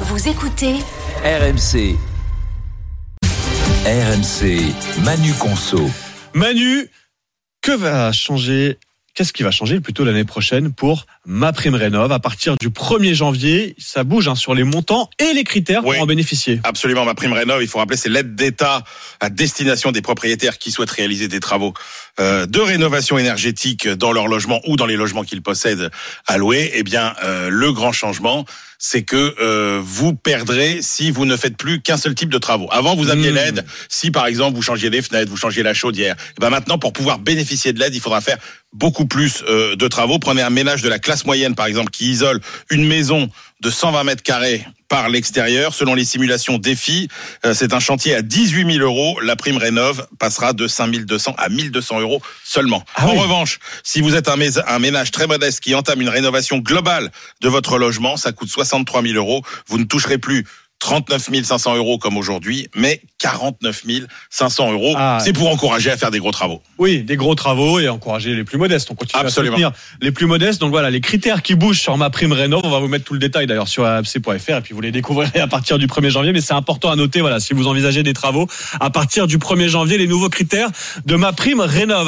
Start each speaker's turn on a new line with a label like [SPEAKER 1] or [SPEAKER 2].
[SPEAKER 1] Vous écoutez
[SPEAKER 2] RMC. RMC, Manu Conso.
[SPEAKER 3] Manu, que va changer Qu'est-ce qui va changer plutôt l'année prochaine pour ma prime rénov? À partir du 1er janvier, ça bouge hein, sur les montants et les critères
[SPEAKER 4] Oui.
[SPEAKER 3] pour en bénéficier.
[SPEAKER 4] Absolument, ma prime rénov, il faut rappeler, c'est l'aide d'État à destination des propriétaires qui souhaitent réaliser des travaux euh, de rénovation énergétique dans leur logement ou dans les logements qu'ils possèdent à louer. Eh bien, euh, le grand changement, c'est que euh, vous perdrez si vous ne faites plus qu'un seul type de travaux. Avant, vous aviez
[SPEAKER 3] Mmh.
[SPEAKER 4] l'aide si, par exemple, vous changiez les fenêtres, vous changiez la chaudière. Et ben maintenant, pour pouvoir bénéficier de l'aide, il faudra faire beaucoup plus euh, de travaux. Prenez un ménage de la classe moyenne, par exemple, qui isole une maison de 120 mètres carrés par l'extérieur. Selon les simulations défi, euh, c'est un chantier à 18 000 euros. La prime rénov passera de 5 200 à 1 200 euros seulement.
[SPEAKER 3] Ah
[SPEAKER 4] en
[SPEAKER 3] oui.
[SPEAKER 4] revanche, si vous êtes un ménage très modeste qui entame une rénovation globale de votre logement, ça coûte 63 000 euros. Vous ne toucherez plus 39 500 euros comme aujourd'hui, mais 49 500 euros.
[SPEAKER 3] Ah.
[SPEAKER 4] C'est pour encourager à faire des gros travaux.
[SPEAKER 3] Oui, des gros travaux et encourager les plus modestes. On continue
[SPEAKER 4] Absolument.
[SPEAKER 3] à soutenir les plus modestes. Donc voilà, les critères qui bougent sur ma prime rénov. On va vous mettre tout le détail d'ailleurs sur amc.fr et puis vous les découvrirez à partir du 1er janvier. Mais c'est important à noter, voilà, si vous envisagez des travaux, à partir du 1er janvier, les nouveaux critères de ma prime rénov.